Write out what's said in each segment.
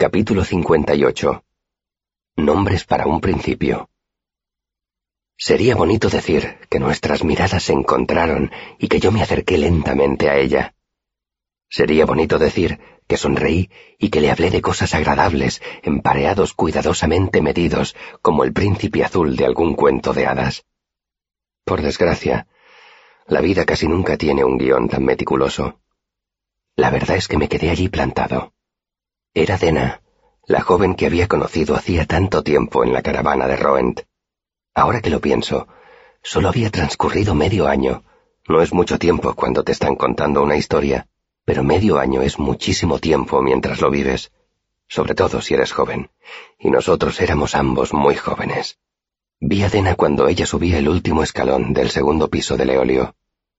Capítulo 58. Nombres para un principio. Sería bonito decir que nuestras miradas se encontraron y que yo me acerqué lentamente a ella. Sería bonito decir que sonreí y que le hablé de cosas agradables, empareados cuidadosamente medidos como el príncipe azul de algún cuento de hadas. Por desgracia, la vida casi nunca tiene un guion tan meticuloso. La verdad es que me quedé allí plantado. Era Dena, la joven que había conocido hacía tanto tiempo en la caravana de Roent. Ahora que lo pienso, solo había transcurrido medio año. No es mucho tiempo cuando te están contando una historia, pero medio año es muchísimo tiempo mientras lo vives, sobre todo si eres joven, y nosotros éramos ambos muy jóvenes. Vi a Dena cuando ella subía el último escalón del segundo piso del eolio.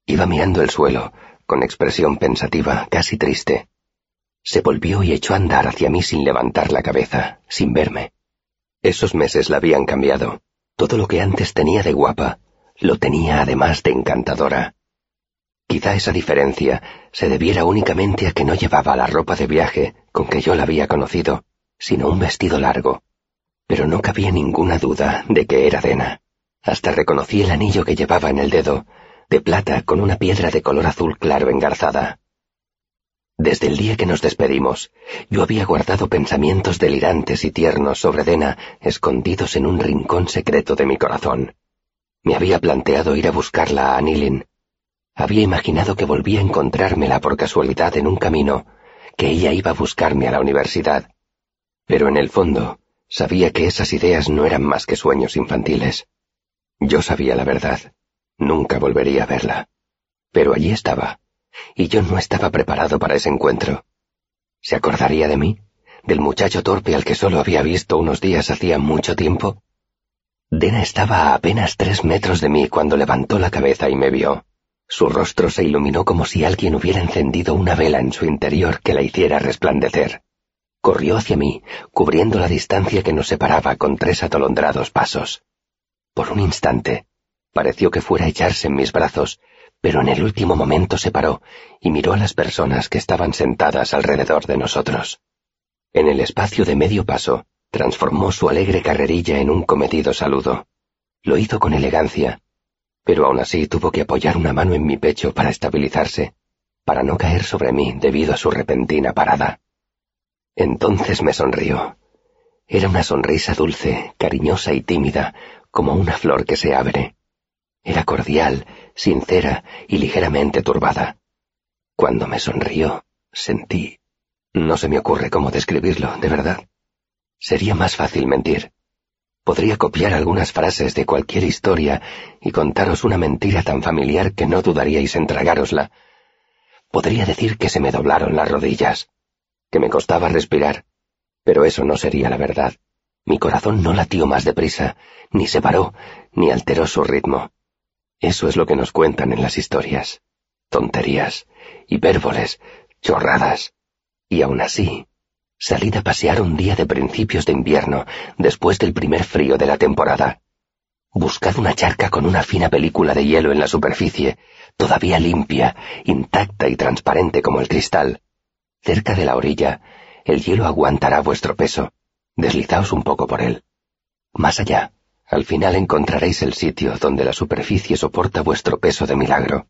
Iba mirando el suelo, con expresión pensativa, casi triste. Se volvió y echó a andar hacia mí sin levantar la cabeza, sin verme. Esos meses la habían cambiado. Todo lo que antes tenía de guapa, lo tenía además de encantadora. Quizá esa diferencia se debiera únicamente a que no llevaba la ropa de viaje con que yo la había conocido, sino un vestido largo, pero no cabía ninguna duda de que era Dena. Hasta reconocí el anillo que llevaba en el dedo, de plata con una piedra de color azul claro engarzada. Desde el día que nos despedimos, yo había guardado pensamientos delirantes y tiernos sobre Dena escondidos en un rincón secreto de mi corazón. Me había planteado ir a buscarla a Anilin. Había imaginado que volvía a encontrármela por casualidad en un camino, que ella iba a buscarme a la universidad. Pero en el fondo, Sabía que esas ideas no eran más que sueños infantiles. Yo sabía la verdad. Nunca volvería a verla. Pero allí estaba, y yo no estaba preparado para ese encuentro. ¿Se acordaría de mí? ¿Del muchacho torpe al que solo había visto unos días hacía mucho tiempo? Dena estaba a apenas tres metros de mí cuando levantó la cabeza y me vio. Su rostro se iluminó como si alguien hubiera encendido una vela en su interior que la hiciera resplandecer. Corrió hacia mí, cubriendo la distancia que nos separaba con tres atolondrados pasos. Por un instante, pareció que fuera a echarse en mis brazos, pero en el último momento se paró y miró a las personas que estaban sentadas alrededor de nosotros. En el espacio de medio paso, transformó su alegre carrerilla en un cometido saludo. Lo hizo con elegancia, pero aún así tuvo que apoyar una mano en mi pecho para estabilizarse, para no caer sobre mí debido a su repentina parada. Entonces me sonrió. Era una sonrisa dulce, cariñosa y tímida, como una flor que se abre. Era cordial, sincera y ligeramente turbada. Cuando me sonrió, sentí... No se me ocurre cómo describirlo, de verdad. Sería más fácil mentir. Podría copiar algunas frases de cualquier historia y contaros una mentira tan familiar que no dudaríais en tragárosla. Podría decir que se me doblaron las rodillas que me costaba respirar. Pero eso no sería la verdad. Mi corazón no latió más deprisa, ni se paró, ni alteró su ritmo. Eso es lo que nos cuentan en las historias. Tonterías, hipérboles, chorradas. Y aún así, salí a pasear un día de principios de invierno, después del primer frío de la temporada. Buscad una charca con una fina película de hielo en la superficie, todavía limpia, intacta y transparente como el cristal. Cerca de la orilla, el hielo aguantará vuestro peso. Deslizaos un poco por él. Más allá, al final encontraréis el sitio donde la superficie soporta vuestro peso de milagro.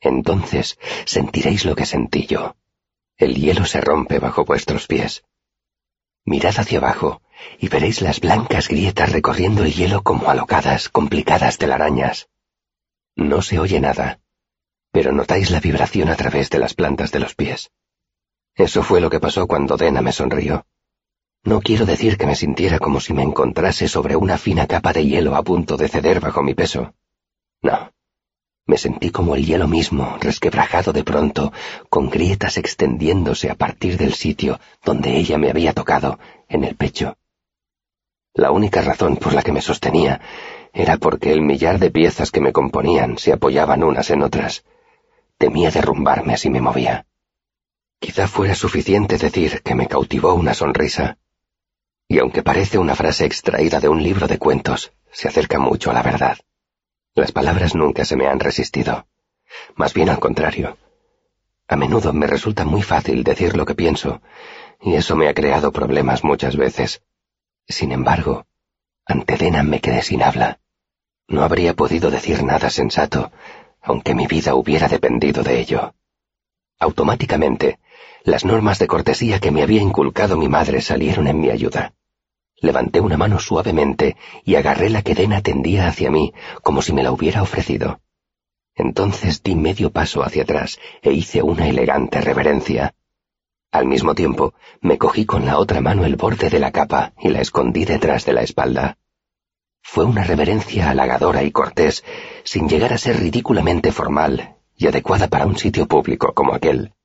Entonces sentiréis lo que sentí yo. El hielo se rompe bajo vuestros pies. Mirad hacia abajo y veréis las blancas grietas recorriendo el hielo como alocadas, complicadas telarañas. No se oye nada, pero notáis la vibración a través de las plantas de los pies. Eso fue lo que pasó cuando Dena me sonrió. No quiero decir que me sintiera como si me encontrase sobre una fina capa de hielo a punto de ceder bajo mi peso. No. Me sentí como el hielo mismo, resquebrajado de pronto, con grietas extendiéndose a partir del sitio donde ella me había tocado, en el pecho. La única razón por la que me sostenía era porque el millar de piezas que me componían se apoyaban unas en otras. Temía derrumbarme si me movía. Quizá fuera suficiente decir que me cautivó una sonrisa. Y aunque parece una frase extraída de un libro de cuentos, se acerca mucho a la verdad. Las palabras nunca se me han resistido. Más bien al contrario. A menudo me resulta muy fácil decir lo que pienso, y eso me ha creado problemas muchas veces. Sin embargo, ante Dena me quedé sin habla. No habría podido decir nada sensato, aunque mi vida hubiera dependido de ello. Automáticamente, las normas de cortesía que me había inculcado mi madre salieron en mi ayuda. Levanté una mano suavemente y agarré la que Dena tendía hacia mí, como si me la hubiera ofrecido. Entonces di medio paso hacia atrás e hice una elegante reverencia. Al mismo tiempo, me cogí con la otra mano el borde de la capa y la escondí detrás de la espalda. Fue una reverencia halagadora y cortés, sin llegar a ser ridículamente formal y adecuada para un sitio público como aquel.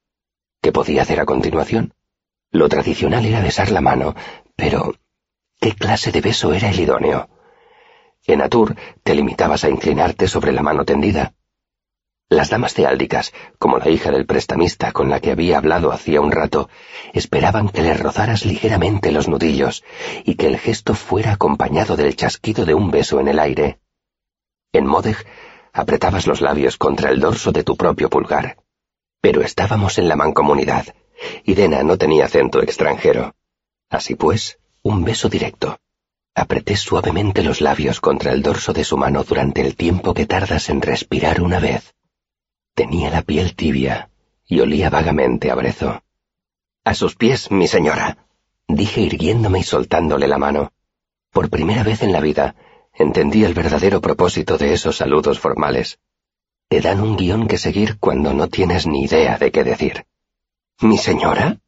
¿Qué podía hacer a continuación? Lo tradicional era besar la mano, pero ¿qué clase de beso era el idóneo? En Atur te limitabas a inclinarte sobre la mano tendida. Las damas teáldicas, como la hija del prestamista con la que había hablado hacía un rato, esperaban que les rozaras ligeramente los nudillos y que el gesto fuera acompañado del chasquido de un beso en el aire. En Modeg apretabas los labios contra el dorso de tu propio pulgar. Pero estábamos en la mancomunidad, y Dena no tenía acento extranjero. Así pues, un beso directo. Apreté suavemente los labios contra el dorso de su mano durante el tiempo que tardas en respirar una vez. Tenía la piel tibia y olía vagamente a brezo. A sus pies, mi señora, dije irguiéndome y soltándole la mano. Por primera vez en la vida, entendí el verdadero propósito de esos saludos formales. Te dan un guion que seguir cuando no tienes ni idea de qué decir. ¿Mi señora?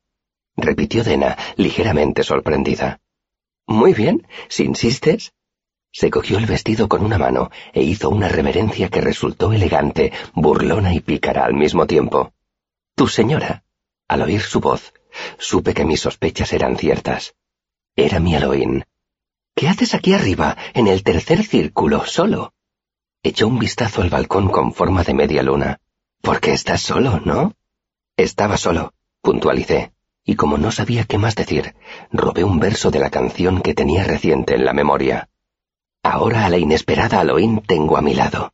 repitió Dena, ligeramente sorprendida. Muy bien, si insistes. Se cogió el vestido con una mano e hizo una reverencia que resultó elegante, burlona y pícara al mismo tiempo. Tu señora. Al oír su voz, supe que mis sospechas eran ciertas. Era mi Elohim. ¿Qué haces aquí arriba, en el tercer círculo, solo? Echó un vistazo al balcón con forma de media luna. Porque estás solo, ¿no? Estaba solo, puntualicé, y como no sabía qué más decir, robé un verso de la canción que tenía reciente en la memoria. Ahora a la inesperada Aloín tengo a mi lado.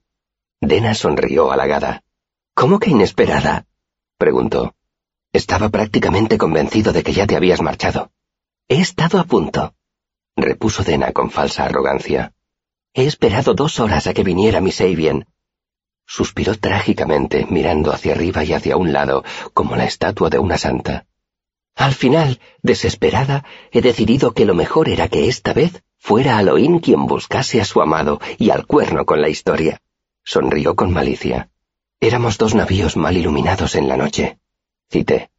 Dena sonrió halagada. ¿Cómo que inesperada? preguntó. Estaba prácticamente convencido de que ya te habías marchado. He estado a punto, repuso Dena con falsa arrogancia. He esperado dos horas a que viniera mi Sabien. Suspiró trágicamente, mirando hacia arriba y hacia un lado, como la estatua de una santa. Al final, desesperada, he decidido que lo mejor era que esta vez fuera Aloín quien buscase a su amado y al cuerno con la historia. Sonrió con malicia. Éramos dos navíos mal iluminados en la noche. Cité.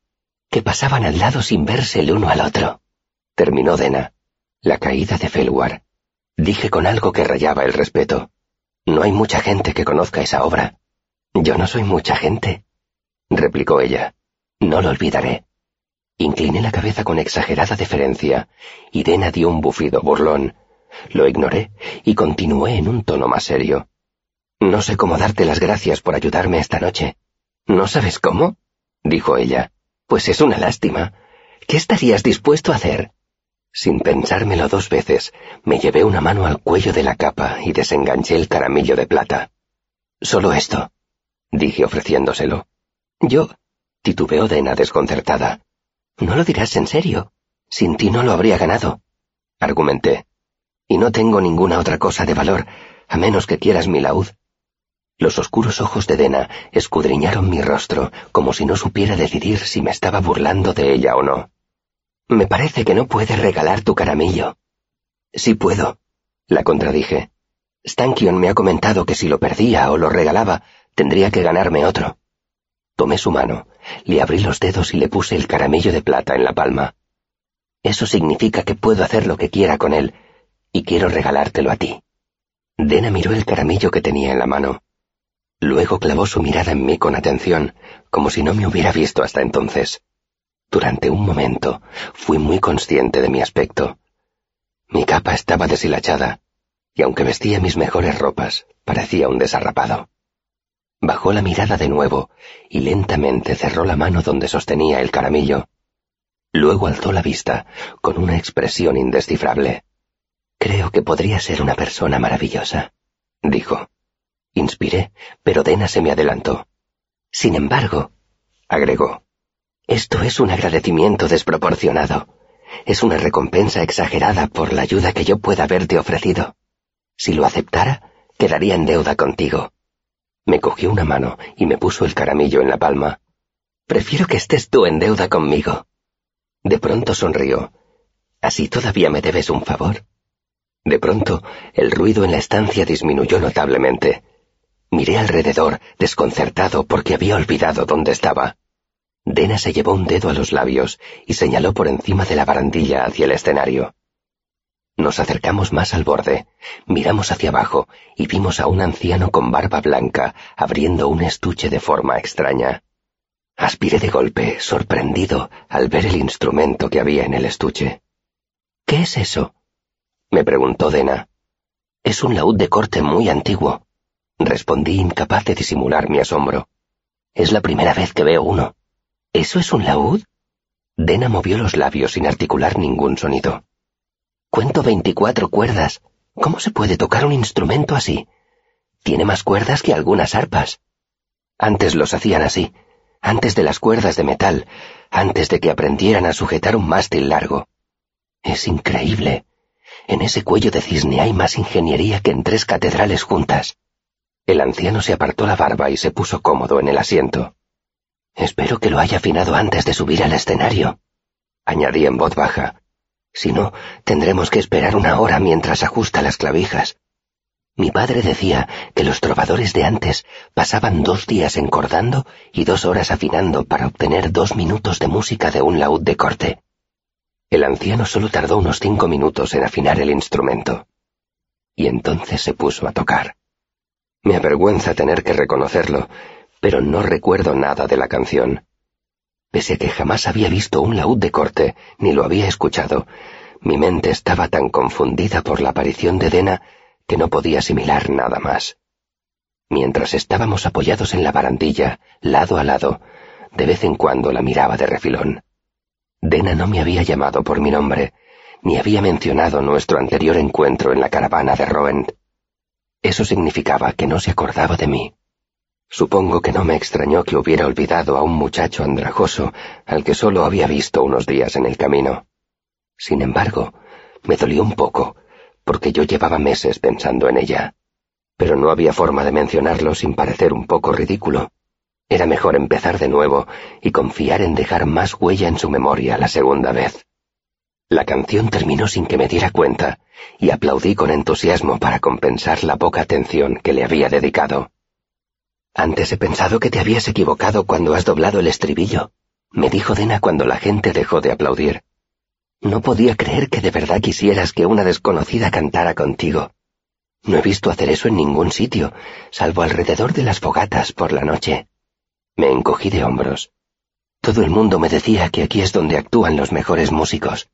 Que pasaban al lado sin verse el uno al otro. Terminó Dena. La caída de Felwar. Dije con algo que rayaba el respeto. No hay mucha gente que conozca esa obra. Yo no soy mucha gente, replicó ella. No lo olvidaré. Incliné la cabeza con exagerada deferencia, y Dena dio un bufido burlón. Lo ignoré y continué en un tono más serio. No sé cómo darte las gracias por ayudarme esta noche. ¿No sabes cómo? dijo ella. Pues es una lástima. ¿Qué estarías dispuesto a hacer? Sin pensármelo dos veces, me llevé una mano al cuello de la capa y desenganché el caramillo de plata. Solo esto, dije ofreciéndoselo. Yo, titubeó Dena desconcertada. No lo dirás en serio. Sin ti no lo habría ganado, argumenté. Y no tengo ninguna otra cosa de valor, a menos que quieras mi laúd. Los oscuros ojos de Dena escudriñaron mi rostro, como si no supiera decidir si me estaba burlando de ella o no. Me parece que no puedes regalar tu caramillo. Sí puedo, la contradije. Stankion me ha comentado que si lo perdía o lo regalaba, tendría que ganarme otro. Tomé su mano, le abrí los dedos y le puse el caramillo de plata en la palma. Eso significa que puedo hacer lo que quiera con él, y quiero regalártelo a ti. Dena miró el caramillo que tenía en la mano. Luego clavó su mirada en mí con atención, como si no me hubiera visto hasta entonces. Durante un momento fui muy consciente de mi aspecto. Mi capa estaba deshilachada, y aunque vestía mis mejores ropas, parecía un desarrapado. Bajó la mirada de nuevo y lentamente cerró la mano donde sostenía el caramillo. Luego alzó la vista con una expresión indescifrable. Creo que podría ser una persona maravillosa, dijo. Inspiré, pero Dena se me adelantó. Sin embargo, agregó, Esto es un agradecimiento desproporcionado. Es una recompensa exagerada por la ayuda que yo pueda haberte ofrecido. Si lo aceptara, quedaría en deuda contigo. Me cogió una mano y me puso el caramillo en la palma. Prefiero que estés tú en deuda conmigo. De pronto sonrió. Así todavía me debes un favor. De pronto, el ruido en la estancia disminuyó notablemente. Miré alrededor, desconcertado porque había olvidado dónde estaba. Dena se llevó un dedo a los labios y señaló por encima de la barandilla hacia el escenario. Nos acercamos más al borde, miramos hacia abajo y vimos a un anciano con barba blanca abriendo un estuche de forma extraña. Aspiré de golpe, sorprendido, al ver el instrumento que había en el estuche. ¿Qué es eso? me preguntó Dena. Es un laúd de corte muy antiguo, respondí incapaz de disimular mi asombro. Es la primera vez que veo uno. ¿Eso es un laúd? Dena movió los labios sin articular ningún sonido. Cuento veinticuatro cuerdas. ¿Cómo se puede tocar un instrumento así? Tiene más cuerdas que algunas arpas. Antes los hacían así, antes de las cuerdas de metal, antes de que aprendieran a sujetar un mástil largo. Es increíble. En ese cuello de cisne hay más ingeniería que en tres catedrales juntas. El anciano se apartó la barba y se puso cómodo en el asiento. Espero que lo haya afinado antes de subir al escenario, añadí en voz baja. Si no, tendremos que esperar una hora mientras ajusta las clavijas. Mi padre decía que los trovadores de antes pasaban dos días encordando y dos horas afinando para obtener dos minutos de música de un laúd de corte. El anciano solo tardó unos cinco minutos en afinar el instrumento. Y entonces se puso a tocar. Me avergüenza tener que reconocerlo, pero no recuerdo nada de la canción. Pese a que jamás había visto un laúd de corte, ni lo había escuchado, mi mente estaba tan confundida por la aparición de Dena que no podía asimilar nada más. Mientras estábamos apoyados en la barandilla, lado a lado, de vez en cuando la miraba de refilón. Dena no me había llamado por mi nombre, ni había mencionado nuestro anterior encuentro en la caravana de Roen. Eso significaba que no se acordaba de mí. Supongo que no me extrañó que hubiera olvidado a un muchacho andrajoso al que solo había visto unos días en el camino. Sin embargo, me dolió un poco, porque yo llevaba meses pensando en ella. Pero no había forma de mencionarlo sin parecer un poco ridículo. Era mejor empezar de nuevo y confiar en dejar más huella en su memoria la segunda vez. La canción terminó sin que me diera cuenta, y aplaudí con entusiasmo para compensar la poca atención que le había dedicado. Antes he pensado que te habías equivocado cuando has doblado el estribillo, me dijo Dena cuando la gente dejó de aplaudir. No podía creer que de verdad quisieras que una desconocida cantara contigo. No he visto hacer eso en ningún sitio, salvo alrededor de las fogatas por la noche. Me encogí de hombros. Todo el mundo me decía que aquí es donde actúan los mejores músicos.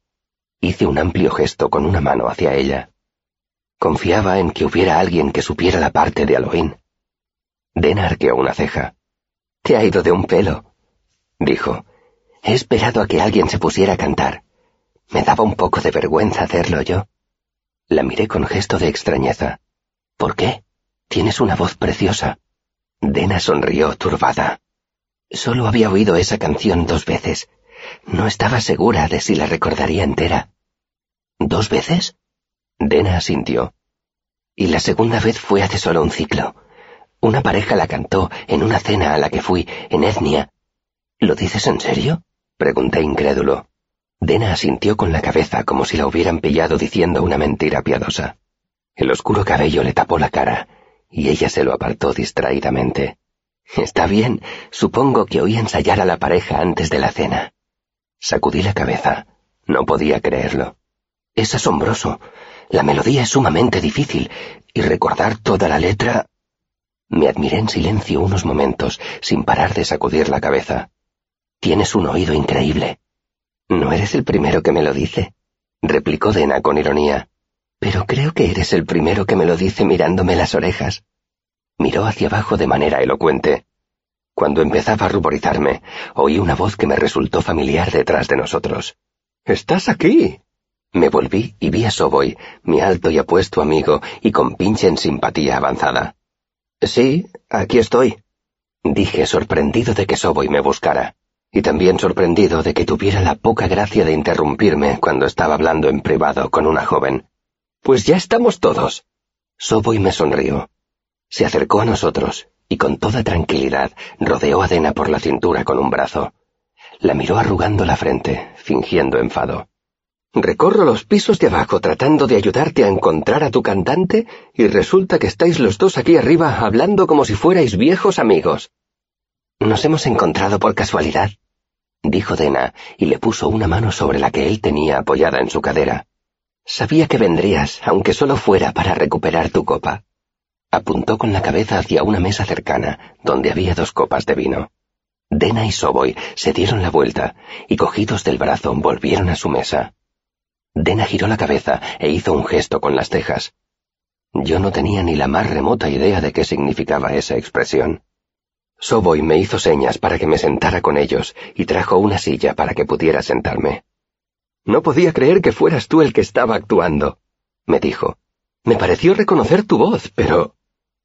Hice un amplio gesto con una mano hacia ella. Confiaba en que hubiera alguien que supiera la parte de Halloween. Dena arqueó una ceja. Te ha ido de un pelo, dijo. He esperado a que alguien se pusiera a cantar. Me daba un poco de vergüenza hacerlo yo. La miré con gesto de extrañeza. ¿Por qué? Tienes una voz preciosa. Dena sonrió turbada. Solo había oído esa canción dos veces. No estaba segura de si la recordaría entera. ¿Dos veces? Dena asintió. Y la segunda vez fue hace solo un ciclo. Una pareja la cantó en una cena a la que fui, en Etnia. ¿Lo dices en serio? pregunté incrédulo. Dena asintió con la cabeza como si la hubieran pillado diciendo una mentira piadosa. El oscuro cabello le tapó la cara, y ella se lo apartó distraídamente. Está bien, supongo que oí ensayar a la pareja antes de la cena. Sacudí la cabeza. No podía creerlo. Es asombroso. La melodía es sumamente difícil, y recordar toda la letra me admiré en silencio unos momentos, sin parar de sacudir la cabeza. Tienes un oído increíble. No eres el primero que me lo dice, replicó Dena con ironía. Pero creo que eres el primero que me lo dice mirándome las orejas. Miró hacia abajo de manera elocuente. Cuando empezaba a ruborizarme, oí una voz que me resultó familiar detrás de nosotros. ¿Estás aquí? Me volví y vi a Soboy, mi alto y apuesto amigo, y con pinche en simpatía avanzada. Sí, aquí estoy, dije sorprendido de que Soboy me buscara. y también sorprendido de que tuviera la poca gracia de interrumpirme cuando estaba hablando en privado con una joven. Pues ya estamos todos. Soboy me sonrió. Se acercó a nosotros y con toda tranquilidad rodeó a Dena por la cintura con un brazo. La miró arrugando la frente, fingiendo enfado. Recorro los pisos de abajo tratando de ayudarte a encontrar a tu cantante y resulta que estáis los dos aquí arriba hablando como si fuerais viejos amigos. Nos hemos encontrado por casualidad, dijo Dena y le puso una mano sobre la que él tenía apoyada en su cadera. Sabía que vendrías, aunque solo fuera para recuperar tu copa. Apuntó con la cabeza hacia una mesa cercana, donde había dos copas de vino. Dena y Soboy se dieron la vuelta y cogidos del brazo volvieron a su mesa. Dena giró la cabeza e hizo un gesto con las cejas. Yo no tenía ni la más remota idea de qué significaba esa expresión. Soboy me hizo señas para que me sentara con ellos y trajo una silla para que pudiera sentarme. No podía creer que fueras tú el que estaba actuando, me dijo. Me pareció reconocer tu voz, pero...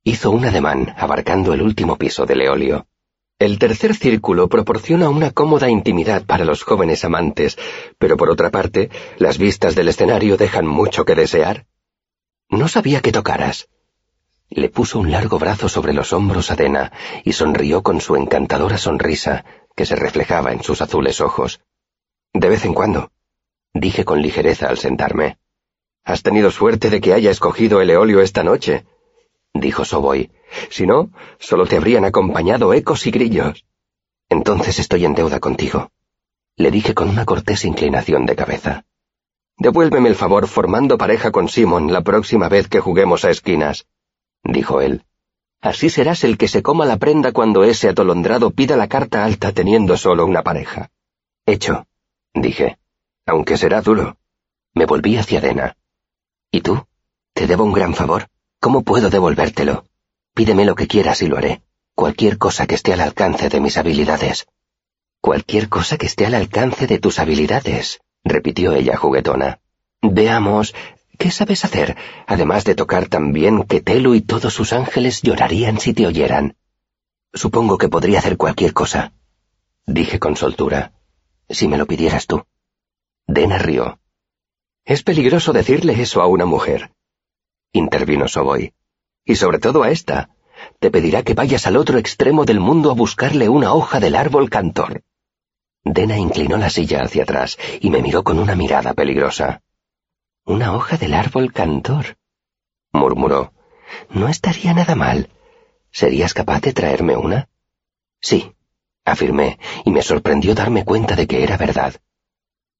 Hizo un ademán abarcando el último piso del eolio. El tercer círculo proporciona una cómoda intimidad para los jóvenes amantes, pero por otra parte, las vistas del escenario dejan mucho que desear. No sabía que tocaras. Le puso un largo brazo sobre los hombros a Dena y sonrió con su encantadora sonrisa que se reflejaba en sus azules ojos. De vez en cuando, dije con ligereza al sentarme. Has tenido suerte de que haya escogido el eolio esta noche, dijo Soboy. Si no, solo te habrían acompañado ecos y grillos. Entonces estoy en deuda contigo, le dije con una cortés inclinación de cabeza. Devuélveme el favor formando pareja con Simon la próxima vez que juguemos a esquinas, dijo él. Así serás el que se coma la prenda cuando ese atolondrado pida la carta alta teniendo solo una pareja. Hecho, dije, aunque será duro. Me volví hacia Dena. ¿Y tú? Te debo un gran favor. ¿Cómo puedo devolvértelo? Pídeme lo que quieras y lo haré. Cualquier cosa que esté al alcance de mis habilidades. Cualquier cosa que esté al alcance de tus habilidades, repitió ella juguetona. Veamos, ¿qué sabes hacer, además de tocar tan bien que Telu y todos sus ángeles llorarían si te oyeran? Supongo que podría hacer cualquier cosa, dije con soltura, si me lo pidieras tú. Dena rió. Es peligroso decirle eso a una mujer, intervino Soboy. Y sobre todo a esta. Te pedirá que vayas al otro extremo del mundo a buscarle una hoja del árbol cantor. Dena inclinó la silla hacia atrás y me miró con una mirada peligrosa. Una hoja del árbol cantor, murmuró. No estaría nada mal. ¿Serías capaz de traerme una? Sí, afirmé, y me sorprendió darme cuenta de que era verdad.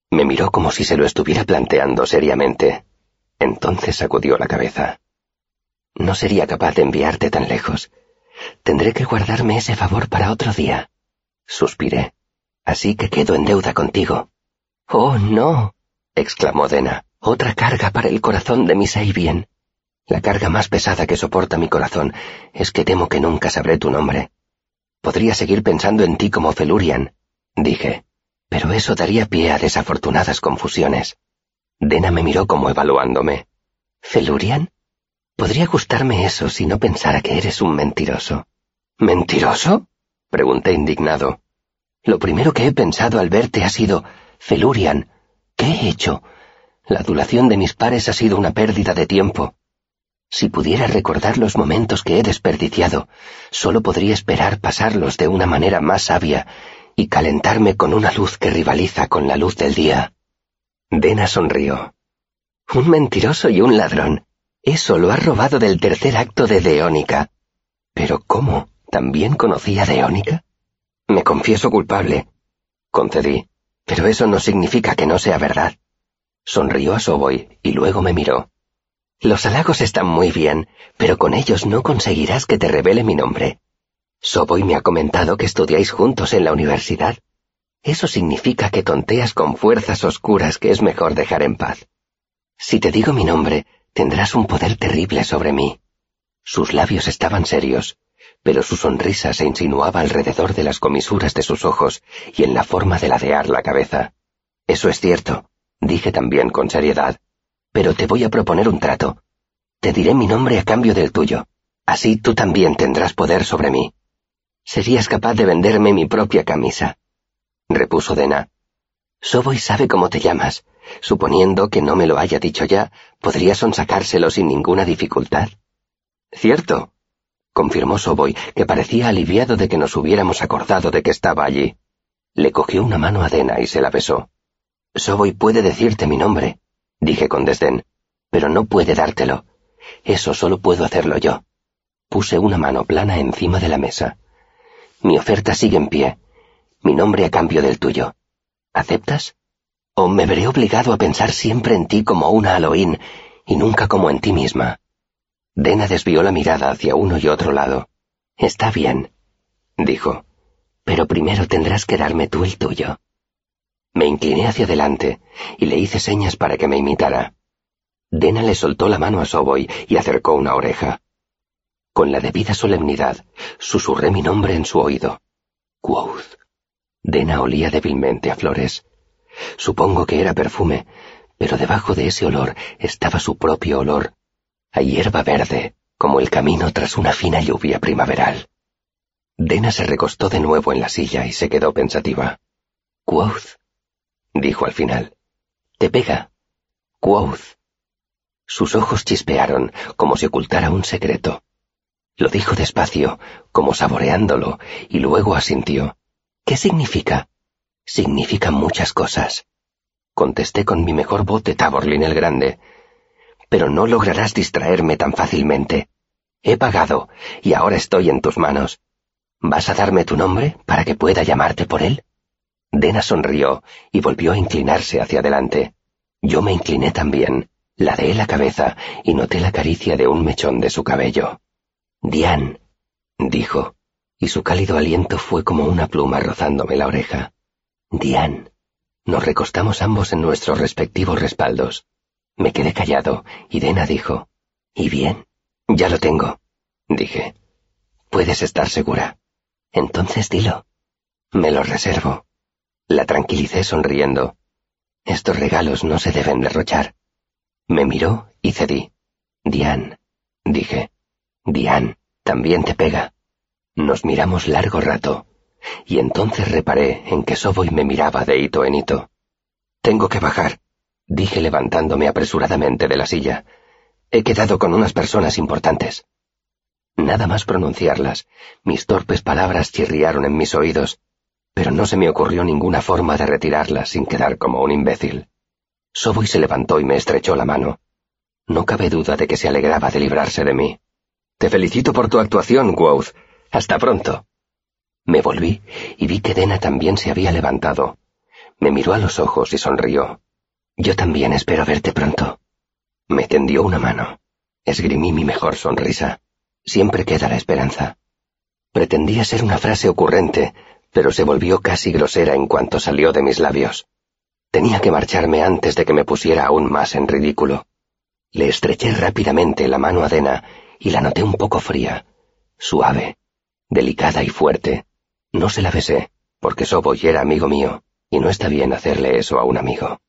Me miró como si se lo estuviera planteando seriamente. Entonces sacudió la cabeza. No sería capaz de enviarte tan lejos. Tendré que guardarme ese favor para otro día. Suspiré. Así que quedo en deuda contigo. Oh, no. exclamó Dena. Otra carga para el corazón de mi Seibien. La carga más pesada que soporta mi corazón es que temo que nunca sabré tu nombre. Podría seguir pensando en ti como Felurian, dije pero eso daría pie a desafortunadas confusiones. Dena me miró como evaluándome. ¿Felurian? Podría gustarme eso si no pensara que eres un mentiroso. ¿Mentiroso? pregunté indignado. Lo primero que he pensado al verte ha sido, Felurian, ¿qué he hecho? La adulación de mis pares ha sido una pérdida de tiempo. Si pudiera recordar los momentos que he desperdiciado, solo podría esperar pasarlos de una manera más sabia y calentarme con una luz que rivaliza con la luz del día. Dena sonrió. Un mentiroso y un ladrón. Eso lo ha robado del tercer acto de Deónica. Pero ¿cómo? ¿También conocía a Deónica? Me confieso culpable. Concedí. Pero eso no significa que no sea verdad. Sonrió a Soboy y luego me miró. Los halagos están muy bien, pero con ellos no conseguirás que te revele mi nombre. Soboy me ha comentado que estudiáis juntos en la universidad. Eso significa que tonteas con fuerzas oscuras que es mejor dejar en paz. Si te digo mi nombre, tendrás un poder terrible sobre mí. Sus labios estaban serios, pero su sonrisa se insinuaba alrededor de las comisuras de sus ojos y en la forma de ladear la cabeza. Eso es cierto, dije también con seriedad, pero te voy a proponer un trato. Te diré mi nombre a cambio del tuyo. Así tú también tendrás poder sobre mí. Serías capaz de venderme mi propia camisa. Repuso Dena. Soboy sabe cómo te llamas. Suponiendo que no me lo haya dicho ya, podría sonsacárselo sin ninguna dificultad. Cierto, confirmó Soboy, que parecía aliviado de que nos hubiéramos acordado de que estaba allí. Le cogió una mano a Dena y se la besó. Soboy puede decirte mi nombre, dije con desdén, pero no puede dártelo. Eso solo puedo hacerlo yo. Puse una mano plana encima de la mesa. Mi oferta sigue en pie. Mi nombre a cambio del tuyo. ¿Aceptas? ¿O me veré obligado a pensar siempre en ti como una Halloween y nunca como en ti misma? Dena desvió la mirada hacia uno y otro lado. Está bien, dijo, pero primero tendrás que darme tú el tuyo. Me incliné hacia adelante y le hice señas para que me imitara. Dena le soltó la mano a Soboy y acercó una oreja. Con la debida solemnidad, susurré mi nombre en su oído. Quoth. Dena olía débilmente a flores. Supongo que era perfume, pero debajo de ese olor estaba su propio olor, a hierba verde, como el camino tras una fina lluvia primaveral. Dena se recostó de nuevo en la silla y se quedó pensativa. Quoth, dijo al final. Te pega. Quoth. Sus ojos chispearon como si ocultara un secreto. Lo dijo despacio, como saboreándolo, y luego asintió. ¿Qué significa? Significa muchas cosas. Contesté con mi mejor voz de Taborlin el Grande. Pero no lograrás distraerme tan fácilmente. He pagado, y ahora estoy en tus manos. ¿Vas a darme tu nombre para que pueda llamarte por él? Dena sonrió y volvió a inclinarse hacia adelante. Yo me incliné también, ladeé la cabeza y noté la caricia de un mechón de su cabello. Diane, dijo, y su cálido aliento fue como una pluma rozándome la oreja. Diane. Nos recostamos ambos en nuestros respectivos respaldos. Me quedé callado y Dena dijo, ¿Y bien? Ya lo tengo, dije. Puedes estar segura. Entonces dilo. Me lo reservo. La tranquilicé sonriendo. Estos regalos no se deben derrochar. Me miró y cedí. Diane, dije. Diane, también te pega. Nos miramos largo rato, y entonces reparé en que Soboy me miraba de hito en hito. Tengo que bajar, dije levantándome apresuradamente de la silla. He quedado con unas personas importantes. Nada más pronunciarlas, mis torpes palabras chirriaron en mis oídos, pero no se me ocurrió ninguna forma de retirarlas sin quedar como un imbécil. Soboy se levantó y me estrechó la mano. No cabe duda de que se alegraba de librarse de mí. Te felicito por tu actuación, Quoth. Hasta pronto. Me volví y vi que Dena también se había levantado. Me miró a los ojos y sonrió. Yo también espero verte pronto. Me tendió una mano. Esgrimí mi mejor sonrisa. Siempre queda la esperanza. Pretendía ser una frase ocurrente, pero se volvió casi grosera en cuanto salió de mis labios. Tenía que marcharme antes de que me pusiera aún más en ridículo. Le estreché rápidamente la mano a Dena y la noté un poco fría, suave, delicada y fuerte. No se la besé, porque Soboy era amigo mío, y no está bien hacerle eso a un amigo.